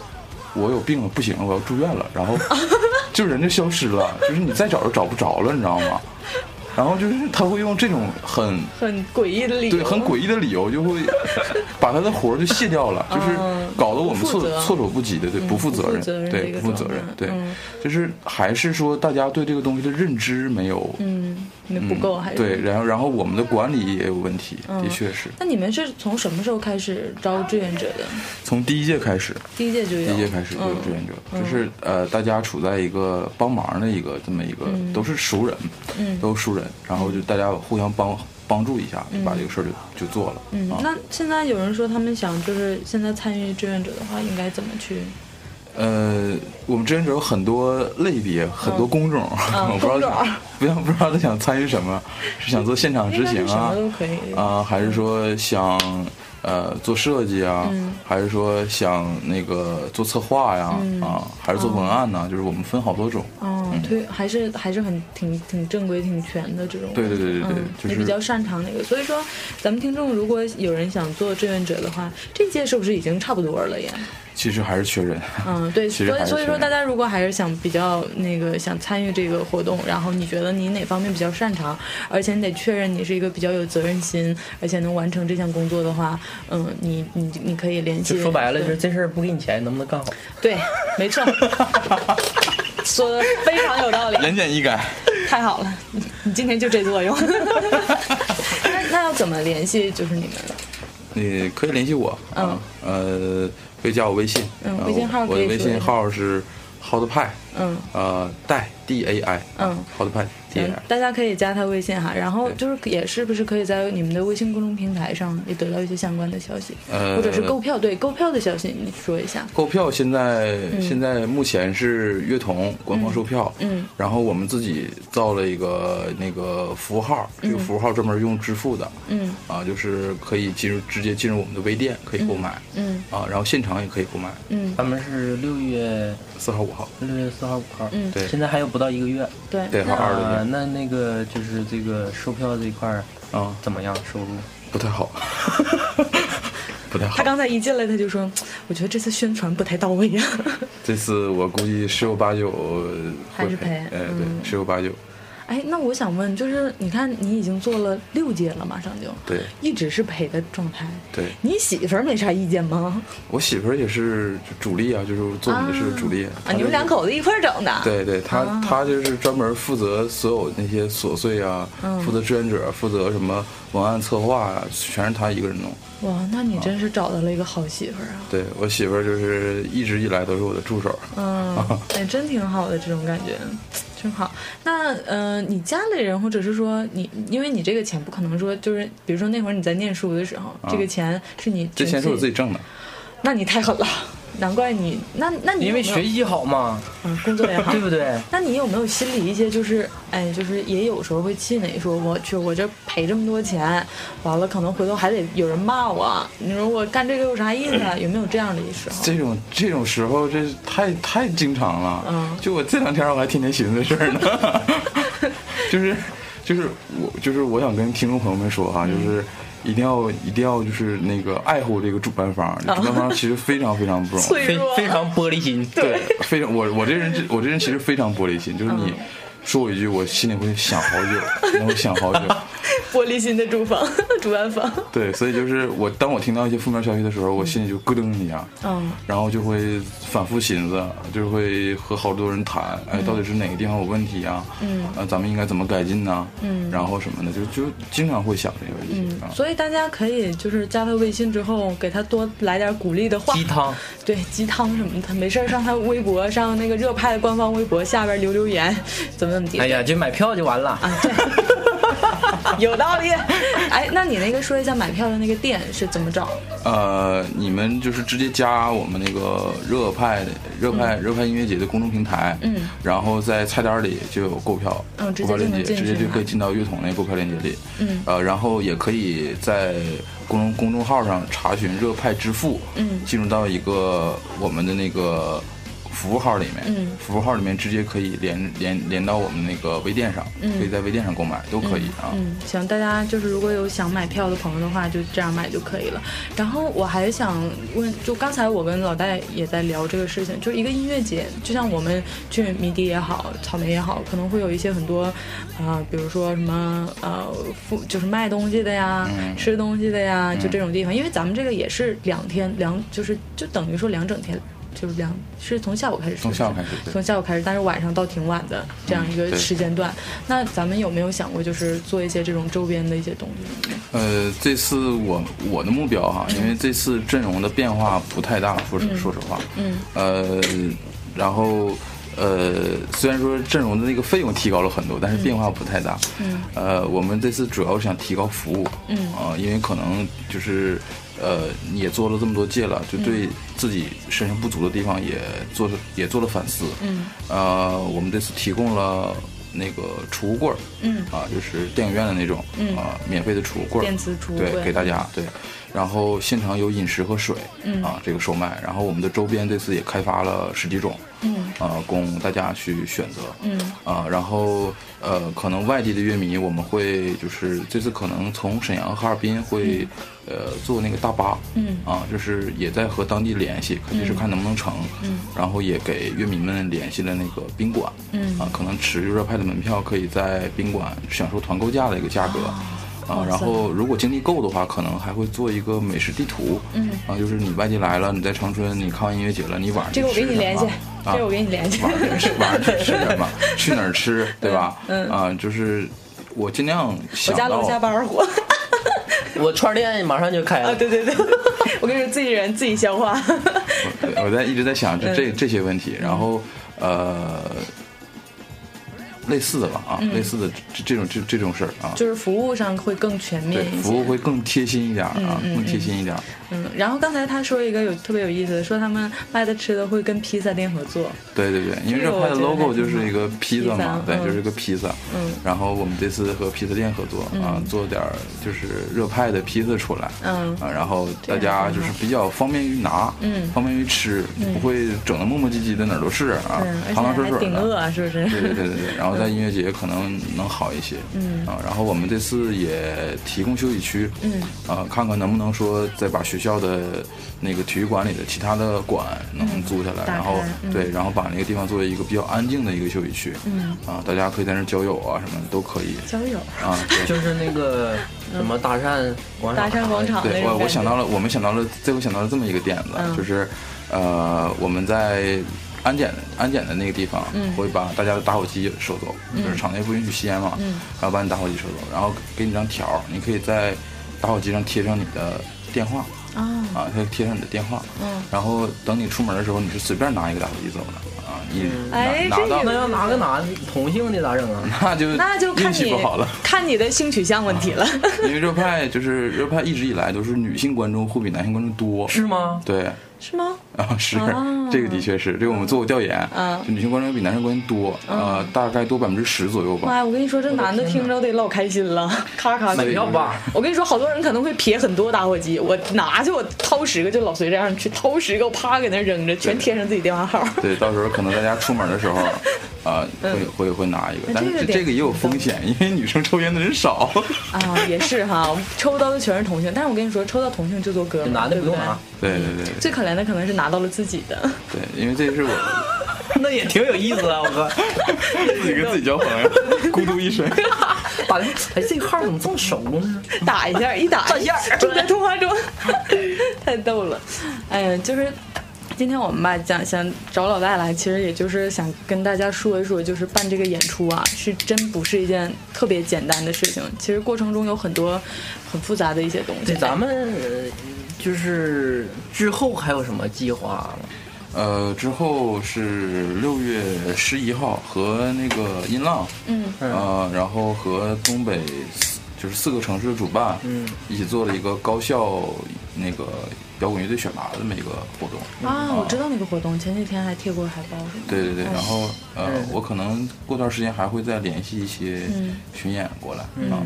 我有病了，不行了，我要住院了。”然后 就人就消失了，就是你再找都找不着了，你知道吗？然后就是他会用这种很很诡异的理由，对，很诡异的理由就会 把他的活儿就卸掉了，就是搞得我们措措手不及的，对，不负责任，对，不负责任，对，就是还是说大家对这个东西的认知没有，嗯，不够，还是对，然后然后我们的管理也有问题，的确是。那你们是从什么时候开始招志愿者的？从第一届开始，第一届就有，第一届开始就有志愿者，就是呃，大家处在一个帮忙的一个这么一个，都是熟人，嗯，都是熟人。然后就大家互相帮帮助一下，就把这个事儿就就做了。嗯，那现在有人说他们想就是现在参与志愿者的话，应该怎么去？呃，我们志愿者有很多类别，很多工种，我不知道 不想不知道他想参与什么，是想做现场执行啊，都可以啊，还是说想。呃，做设计啊，还是说想那个做策划呀，啊，还是做文案呢？就是我们分好多种。哦，对，还是还是很挺挺正规、挺全的这种。对对对对对，就是比较擅长那个。所以说，咱们听众如果有人想做志愿者的话，这届是不是已经差不多了呀？其实还是缺人。嗯，对，所以所以说大家如果还是想比较那个想参与这个活动，然后你觉得你哪方面比较擅长，而且你得确认你是一个比较有责任心，而且能完成这项工作的话，嗯，你你你可以联系。说白了，就是这事儿不给你钱，能不能干好？对，没错，说的非常有道理，言简意赅，太好了，你今天就这作用。那那要怎么联系？就是你们？你可以联系我，嗯，呃。可以加我微信，嗯，微信号我的微信号是 hot 派嗯，呃，代 D A I，嗯，好的派。大家可以加他微信哈，然后就是也是不是可以在你们的微信公众平台上也得到一些相关的消息，呃或者是购票对购票的消息，你说一下。购票现在现在目前是乐童官方售票，嗯，然后我们自己造了一个那个服务号，这个服务号专门用支付的，嗯，啊，就是可以进入直接进入我们的微店可以购买，嗯，啊，然后现场也可以购买，嗯，他们是六月四号五号，六月四号五号，嗯，对，现在还有不到一个月，对，对，还二个月。那那个就是这个售票这一块儿啊，怎么样？收入？不太好，不太好。他刚才一进来他就说：“我觉得这次宣传不太到位。呀。”这次我估计十有八九还是赔，哎，对，十有八九。哎，那我想问，就是你看，你已经做了六届了，马上就对，一直是陪的状态。对，你媳妇儿没啥意见吗？我媳妇儿也是主力啊，就是做你的是主力啊。你们两口子一块儿整的？对对，她她就是专门负责所有那些琐碎啊，负责志愿者，负责什么文案策划啊，全是她一个人弄。哇，那你真是找到了一个好媳妇儿啊！对我媳妇儿就是一直以来都是我的助手。嗯，哎，真挺好的这种感觉。真好，那呃，你家里人或者是说你，因为你这个钱不可能说就是，比如说那会儿你在念书的时候，这个钱是你这钱是我自己挣的，那你太狠了。难怪你，那那你因为学习好嘛，嗯，工作也好，对不对？那你有没有心里一些就是，哎，就是也有时候会气馁，说我去，我这赔这么多钱，完了可能回头还得有人骂我，你说我干这个有啥意思？有没有这样的一时候？这种这种时候，这太太经常了。嗯，就我这两天我还天天寻思这事儿呢，就是就是我就是我想跟听众朋友们说哈，就是。一定要一定要就是那个爱护这个主办方，主办方其实非常非常不容易，非非常玻璃心。对，非常我我这人我这人其实非常玻璃心，就是你说我一句，我心里会想好久，然后想好久。玻璃心的主方 主办方。对，所以就是我当我听到一些负面消息的时候，我心里就咯噔一下，嗯，然后就会反复寻思，就会和好多人谈，哎，到底是哪个地方有问题啊？嗯，啊，咱们应该怎么改进呢？嗯，然后什么的，就就经常会想这个问题。嗯，所以大家可以就是加他微信之后，给他多来点鼓励的话，鸡汤，对，鸡汤什么的，没事上他微博上那个热派官方微博下边留留言，怎么哎呀，就买票就完了啊！对。有道理，哎，那你那个说一下买票的那个店是怎么找？呃，你们就是直接加我们那个热派热派热派音乐节的公众平台，嗯，然后在菜单里就有购票，嗯，购票链接，直接就可以进到乐统那个购票链接里，嗯，呃，然后也可以在公众公众号上查询热派支付，嗯，进入到一个我们的那个。服务号里面，嗯，服务号里面直接可以连连连到我们那个微店上，嗯，可以在微店上购买，都可以啊。嗯，行，大家就是如果有想买票的朋友的话，就这样买就可以了。然后我还想问，就刚才我跟老戴也在聊这个事情，就是一个音乐节，就像我们去迷笛也好，草莓也好，可能会有一些很多，啊，比如说什么呃，付就是卖东西的呀，吃东西的呀，就这种地方，因为咱们这个也是两天两，就是就等于说两整天。就是两是从下午开始，从下午开始，从下午开始，但是晚上到挺晚的这样一个时间段。那咱们有没有想过，就是做一些这种周边的一些东西？呃，这次我我的目标哈，因为这次阵容的变化不太大，说实说实话，嗯，呃，然后呃，虽然说阵容的那个费用提高了很多，但是变化不太大。嗯，呃，我们这次主要是想提高服务，嗯啊，因为可能就是。呃，也做了这么多届了，就对自己身上不足的地方也做了，也做了反思。嗯，呃，我们这次提供了那个储物柜儿，嗯，啊，就是电影院的那种，嗯，啊，免费的储物柜儿，电磁储物柜，对，给大家，对。然后现场有饮食和水，嗯，啊，这个售卖。然后我们的周边这次也开发了十几种，嗯，啊，供大家去选择，嗯，啊，然后呃，可能外地的乐迷我们会就是这次可能从沈阳、哈尔滨会。呃，坐那个大巴，嗯，啊，就是也在和当地联系，肯定是看能不能成，嗯，然后也给乐迷们联系了那个宾馆，嗯，啊，可能持热派的门票可以在宾馆享受团购价的一个价格，啊，然后如果精力够的话，可能还会做一个美食地图，嗯，啊，就是你外地来了，你在长春，你看完音乐节了，你晚上这个我给你联系，这个我给你联系，晚上吃晚上去吃什么？去哪儿吃？对吧？嗯，啊，就是我尽量想到我家楼下包儿火。我串店马上就开了，对对对，我跟你说，自己人自己消化。我在一直在想这这这些问题，然后呃。类似的吧啊，类似的这这种这这种事儿啊，就是服务上会更全面一些，服务会更贴心一点啊，更贴心一点。嗯，然后刚才他说一个有特别有意思的，说他们卖的吃的会跟披萨店合作。对对对，因为热派的 logo 就是一个披萨嘛，对，就是一个披萨。嗯。然后我们这次和披萨店合作啊，做点就是热派的披萨出来。嗯。啊，然后大家就是比较方便于拿，嗯，方便于吃，不会整的磨磨唧唧的哪儿都是啊，汤汤水水的。顶饿是不是？对对对对 对，然后在音乐节可能能好一些。嗯。啊，然后我们这次也提供休息区。嗯。啊，看看能不能说再把学校的那个体育馆里的其他的馆能租下来，然后对，然后把那个地方作为一个比较安静的一个休息区，嗯啊，大家可以在那交友啊，什么都可以。交友啊，就是那个什么大善广场。大善广场。对，我我想到了，我们想到了，最后想到了这么一个点子，就是呃，我们在安检安检的那个地方会把大家的打火机收走，就是场内不允许吸烟嘛，然后把你打火机收走，然后给你张条，你可以在打火机上贴上你的电话。啊啊，他贴上你的电话，嗯，然后等你出门的时候，你是随便拿一个打火机走的啊，你拿拿到那要拿个男同性的咋整啊？那就那就看你不好了，看你的性取向问题了。因为热派就是热派一直以来都是女性观众会比男性观众多，是吗？对。是吗？啊，是这个的确是，这个我们做过调研，就女性观众比男生观众多，呃，大概多百分之十左右吧。妈呀，我跟你说，这男的听着得老开心了，咔咔的。要吧？我跟你说，好多人可能会撇很多打火机，我拿去，我掏十个，就老随这样去掏十个，我啪给那扔着，全贴上自己电话号。对，到时候可能大家出门的时候，啊，会会会拿一个，但是这个也有风险，因为女生抽烟的人少。啊，也是哈，抽到的全是同性，但是我跟你说，抽到同性就做哥们，男的不用拿。对对对。最可怜的可能是拿到了。自己的对，因为这是我，那也挺有意思啊！我哥自己跟自己交朋友，孤独一生。打哎，这号怎么这么熟呢？打一下，一打一下，就在通话中，太逗了。哎呀，就是今天我们吧，讲想找老大来，其实也就是想跟大家说一说，就是办这个演出啊，是真不是一件特别简单的事情。其实过程中有很多很复杂的一些东西。对，咱们。就是之后还有什么计划吗？呃，之后是六月十一号和那个音浪，嗯，呃，然后和东北就是四个城市的主办，嗯，一起做了一个高校那个。摇滚乐队选拔的这么一个活动啊，我知道那个活动，前几天还贴过海报，是吗？对对对，然后呃，我可能过段时间还会再联系一些巡演过来啊，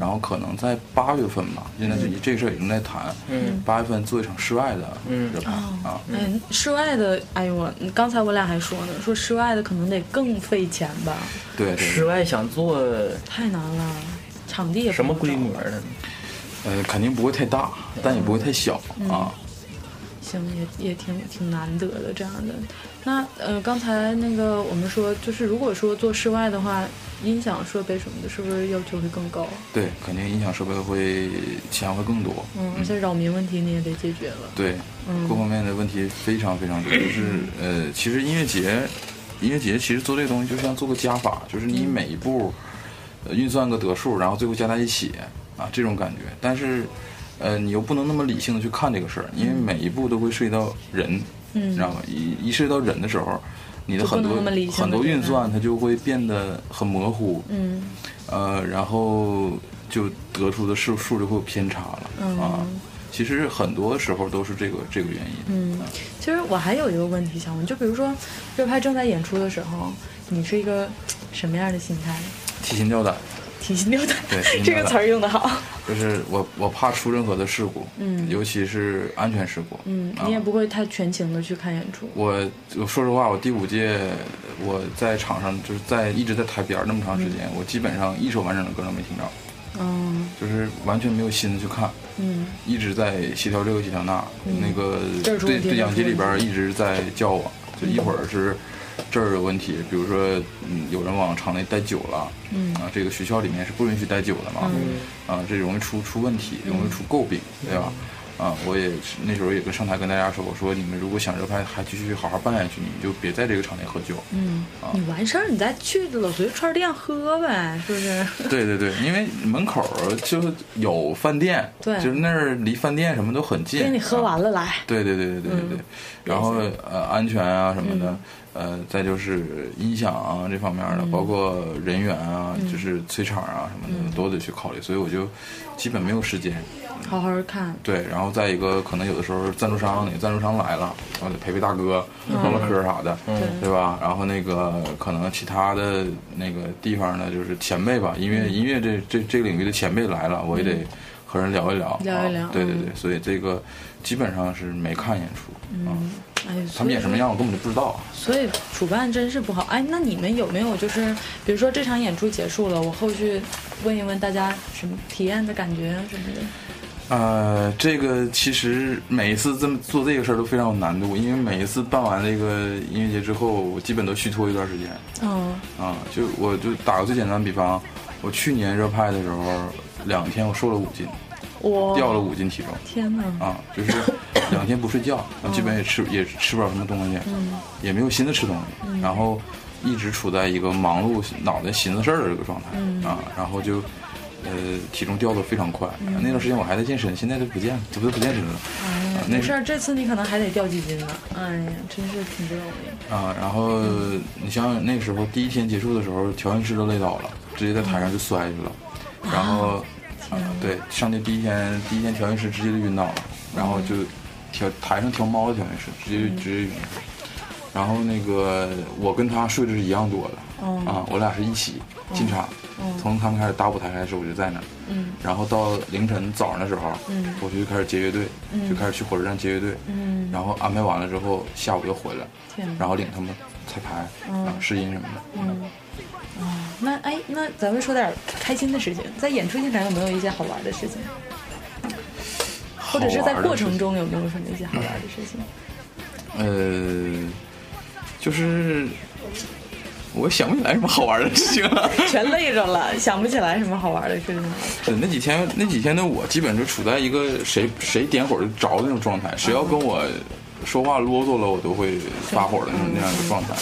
然后可能在八月份吧，现在这这个事儿已经在谈，八月份做一场室外的热拍啊，嗯，室外的，哎呦我，刚才我俩还说呢，说室外的可能得更费钱吧？对，室外想做太难了，场地也什么规模的？呃，肯定不会太大，但也不会太小啊。行，也也挺挺难得的这样的。那呃，刚才那个我们说，就是如果说做室外的话，音响设备什么的，是不是要求会更高？对，肯定音响设备会钱会更多。嗯，而且扰民问题你也得解决了。对，各方面的问题非常非常多。就是呃，其实音乐节，音乐节其实做这个东西就像做个加法，就是你每一步呃运算个得数，然后最后加在一起。啊，这种感觉，但是，呃，你又不能那么理性的去看这个事儿，因为每一步都会涉及到人，你知道吗？一一涉及到人的时候，你的很多很多运算它就会变得很模糊，嗯，呃，然后就得出的数数就会有偏差了啊。其实很多时候都是这个这个原因。嗯，其实我还有一个问题想问，就比如说热派正在演出的时候，你是一个什么样的心态？提心吊胆。提心吊胆，对 这个词儿用的好。就是我，我怕出任何的事故，嗯，尤其是安全事故，嗯，你也不会太全情的去看演出。我，我说实话，我第五届我在场上就是在一直在台边那么长时间，我基本上一首完整的歌都没听着，嗯，就是完全没有心思去看，嗯，一直在协调这个协调那，那个对对讲机里边一直在叫我，就一会儿是。这儿有问题，比如说，嗯，有人往厂内带酒了，嗯，啊，这个学校里面是不允许带酒的嘛，嗯，啊，这容易出出问题，容易出诟病，对吧？啊，我也那时候也跟上台跟大家说，我说你们如果想着还还继续好好办下去，你们就别在这个场内喝酒。嗯，啊你完事儿你再去老隋串店喝呗，是不是？对对对，因为门口就有饭店，对，就是那儿离饭店什么都很近。给你喝完了来。对对对对对对对，然后呃安全啊什么的。呃，再就是音响啊这方面的，包括人员啊，就是催场啊什么的，都得去考虑。所以我就基本没有时间好好看。对，然后再一个，可能有的时候赞助商，赞助商来了，然后得陪陪大哥，唠唠嗑啥的，对吧？然后那个可能其他的那个地方呢，就是前辈吧，音乐音乐这这这个领域的前辈来了，我也得和人聊一聊，聊一聊。对对对，所以这个基本上是没看演出啊。哎，他们演什么样，我根本就不知道。所以主办真是不好。哎，那你们有没有就是，比如说这场演出结束了，我后续问一问大家什么体验的感觉什么的。呃，这个其实每一次这么做这个事儿都非常有难度，因为每一次办完这个音乐节之后，我基本都虚脱一段时间。嗯。啊，就我就打个最简单的比方，我去年热派的时候，两天我瘦了五斤。掉了五斤体重，天哪！啊，就是两天不睡觉，基本也吃也吃不了什么东西，也没有心思吃东西，然后一直处在一个忙碌、脑袋寻思事儿的这个状态啊，然后就呃体重掉的非常快。那段时间我还在健身，现在都不健，这不不健身了。没事儿，这次你可能还得掉几斤呢。哎呀，真是挺不容易啊。然后你想想，那时候第一天结束的时候，调音师都累倒了，直接在台上就摔去了，然后。啊，对，上去第一天，第一天调音师直接就晕倒了，然后就调台上调猫的调音师直接就直接晕，然后那个我跟他睡的是一样多的，啊，我俩是一起进场，从他们开始搭舞台开始我就在那儿，然后到凌晨早上的时候，我就开始接乐队，就开始去火车站接乐队，然后安排完了之后下午又回来，然后领他们彩排，啊，试音什么的。啊，那哎，那咱们说点开心的事情，在演出现场有没有一些好玩的事情？或者是在过程中有没有什么一些好玩的事情？呃，就是我想不起来什么好玩的事情了，全累着了，想不起来什么好玩的事情了。对，那几天那几天的我，基本就处在一个谁谁点火就着的那种状态，谁要跟我说话啰嗦了，我都会发火的那种那样一个状态。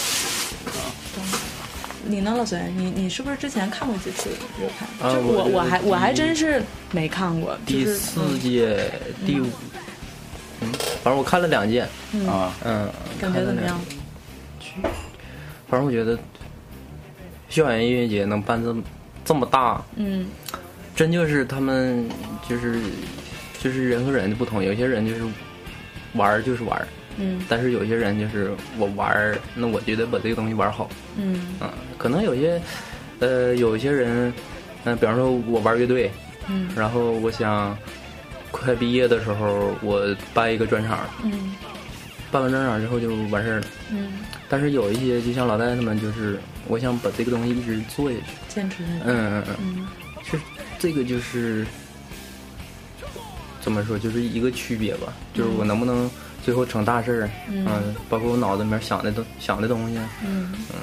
你呢，老隋？你你是不是之前看过几次热拍？就我我还我还真是没看过。第四届第五，嗯，反正我看了两届。啊，嗯，感觉怎么样？反正我觉得，校园音乐节能办这么这么大，嗯，真就是他们就是就是人和人的不同，有些人就是玩就是玩。嗯，但是有些人就是我玩儿，那我就得把这个东西玩好。嗯，啊，可能有些，呃，有一些人，嗯，比方说我玩乐队，嗯，然后我想快毕业的时候我办一个专场，嗯，办完专场之后就完事儿了。嗯，但是有一些就像老戴他们，就是我想把这个东西一直做下去，坚持下去。嗯嗯嗯，是这个就是怎么说，就是一个区别吧，就是我能不能。最后成大事儿，嗯，包括我脑子里面想的东想的东西，嗯嗯。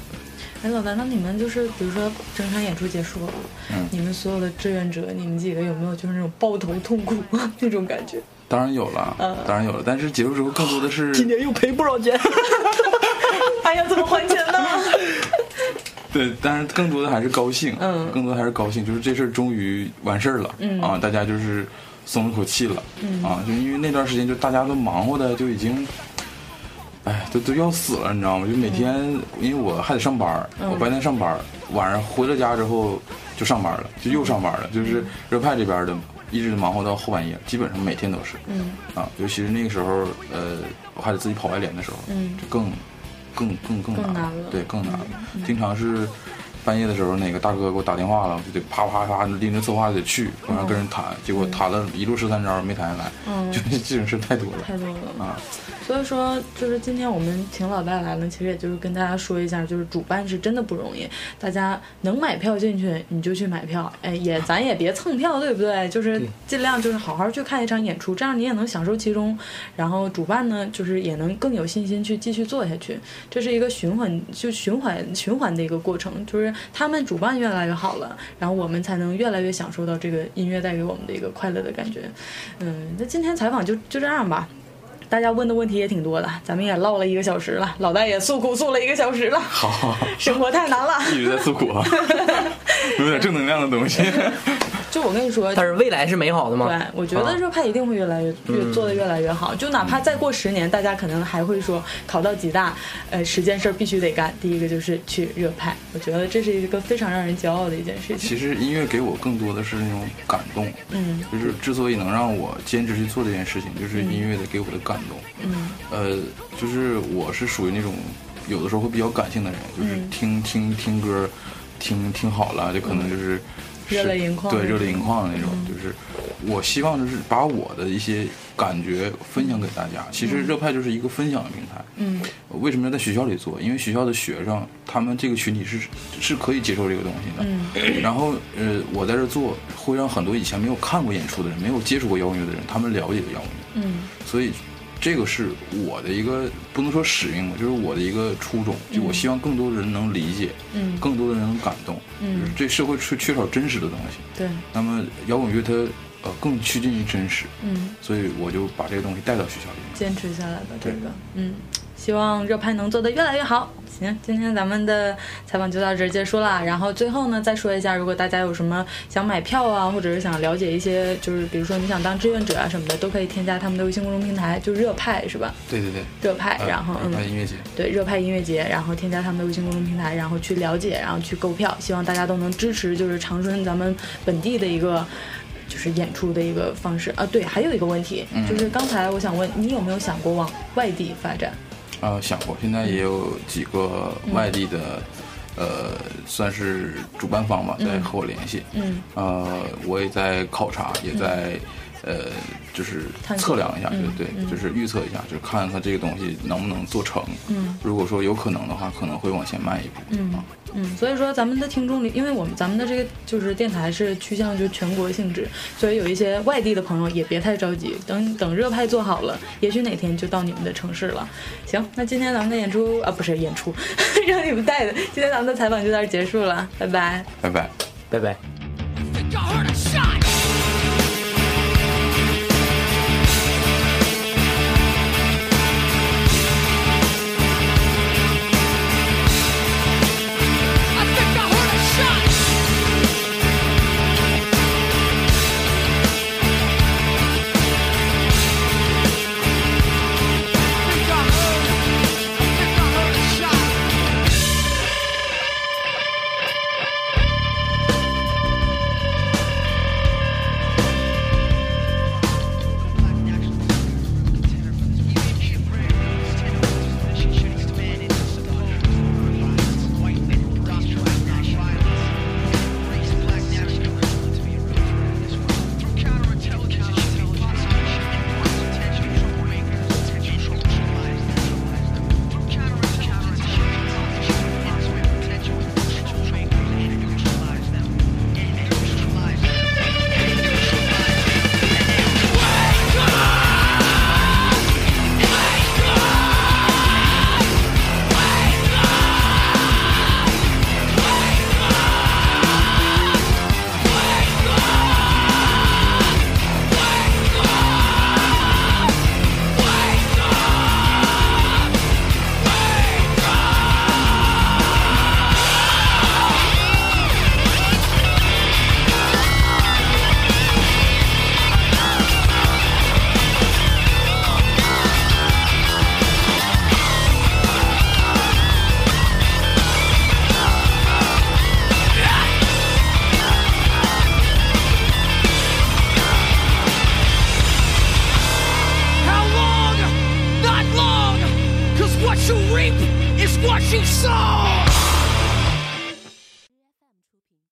哎，老大，那你们就是比如说整场演出结束了，嗯，你们所有的志愿者，你们几个有没有就是那种抱头痛哭那种感觉？当然有了，当然有了。但是结束之后更多的是今年又赔不少钱，哎呀，怎么还钱呢？对，但是更多的还是高兴，嗯，更多的还是高兴，就是这事儿终于完事儿了，嗯啊，大家就是。松了口气了，啊，就因为那段时间就大家都忙活的就已经，哎，都都要死了，你知道吗？就每天，因为我还得上班，我白天上班，晚上回了家之后就上班了，就又上班了，就是热派这边的一直忙活到后半夜，基本上每天都是，啊，尤其是那个时候，呃，我还得自己跑外联的时候，就更更更更难了，对，更难了，经常是。半夜的时候，哪个大哥给我打电话了，就得啪啪啪拎着策划就得去，然后跟人谈，结果谈了一路十三招没谈下来，就这种事太多了，太多了啊。所以说，就是今天我们请老大来了，其实也就是跟大家说一下，就是主办是真的不容易。大家能买票进去，你就去买票。哎，也咱也别蹭票，对不对？就是尽量就是好好去看一场演出，这样你也能享受其中。然后主办呢，就是也能更有信心去继续做下去。这是一个循环，就循环循环的一个过程。就是是他们主办越来越好了，然后我们才能越来越享受到这个音乐带给我们的一个快乐的感觉。嗯，那今天采访就就这样吧。大家问的问题也挺多的，咱们也唠了一个小时了，老大也诉苦诉了一个小时了。好，生活太难了，一直在诉苦啊，有点正能量的东西。就我跟你说，但是未来是美好的吗？对，我觉得热派一定会越来越越做的越来越好。就哪怕再过十年，大家可能还会说考到吉大，呃，十件事必须得干。第一个就是去热派，我觉得这是一个非常让人骄傲的一件事情。其实音乐给我更多的是那种感动，嗯，就是之所以能让我坚持去做这件事情，就是音乐的给我的感动。嗯，呃，就是我是属于那种有的时候会比较感性的人，就是听听听歌，听听好了就可能就是。热泪盈眶，对热泪盈眶的那种，就是我希望就是把我的一些感觉分享给大家。其实热派就是一个分享的平台。嗯，为什么要在学校里做？因为学校的学生他们这个群体是是可以接受这个东西的。嗯，然后呃，我在这做会让很多以前没有看过演出的人，没有接触过摇滚乐的人，他们了解摇滚乐。嗯，所以。这个是我的一个不能说使命吧，就是我的一个初衷，就我希望更多的人能理解，嗯，更多的人能感动，嗯，这社会缺缺少真实的东西，对，那么摇滚乐它呃更趋近于真实，嗯，所以我就把这个东西带到学校里面，坚持下来吧这个，嗯。希望热派能做得越来越好。行，今天咱们的采访就到这儿结束了。然后最后呢，再说一下，如果大家有什么想买票啊，或者是想了解一些，就是比如说你想当志愿者啊什么的，都可以添加他们的微信公众平台，就热派是吧？对对对，热派。然后嗯，音乐节。对，热派音乐节，然后添加他们的微信公众平台，然后去了解，然后去购票。希望大家都能支持，就是长春咱们本地的一个就是演出的一个方式啊。对，还有一个问题，就是刚才我想问你有没有想过往外地发展？呃，想过，现在也有几个外地的，呃，算是主办方吧，在和我联系。嗯，呃，我也在考察，也在。呃，就是测量一下，对对，就是预测一下，就是看看这个东西能不能做成。嗯，如果说有可能的话，可能会往前迈一步。嗯嗯，所以说咱们的听众里，因为我们咱们的这个就是电台是趋向就全国性质，所以有一些外地的朋友也别太着急，等等热派做好了，也许哪天就到你们的城市了。行，那今天咱们的演出啊，不是演出，让你们带的。今天咱们的采访就到这结束了，拜拜，拜拜，拜拜。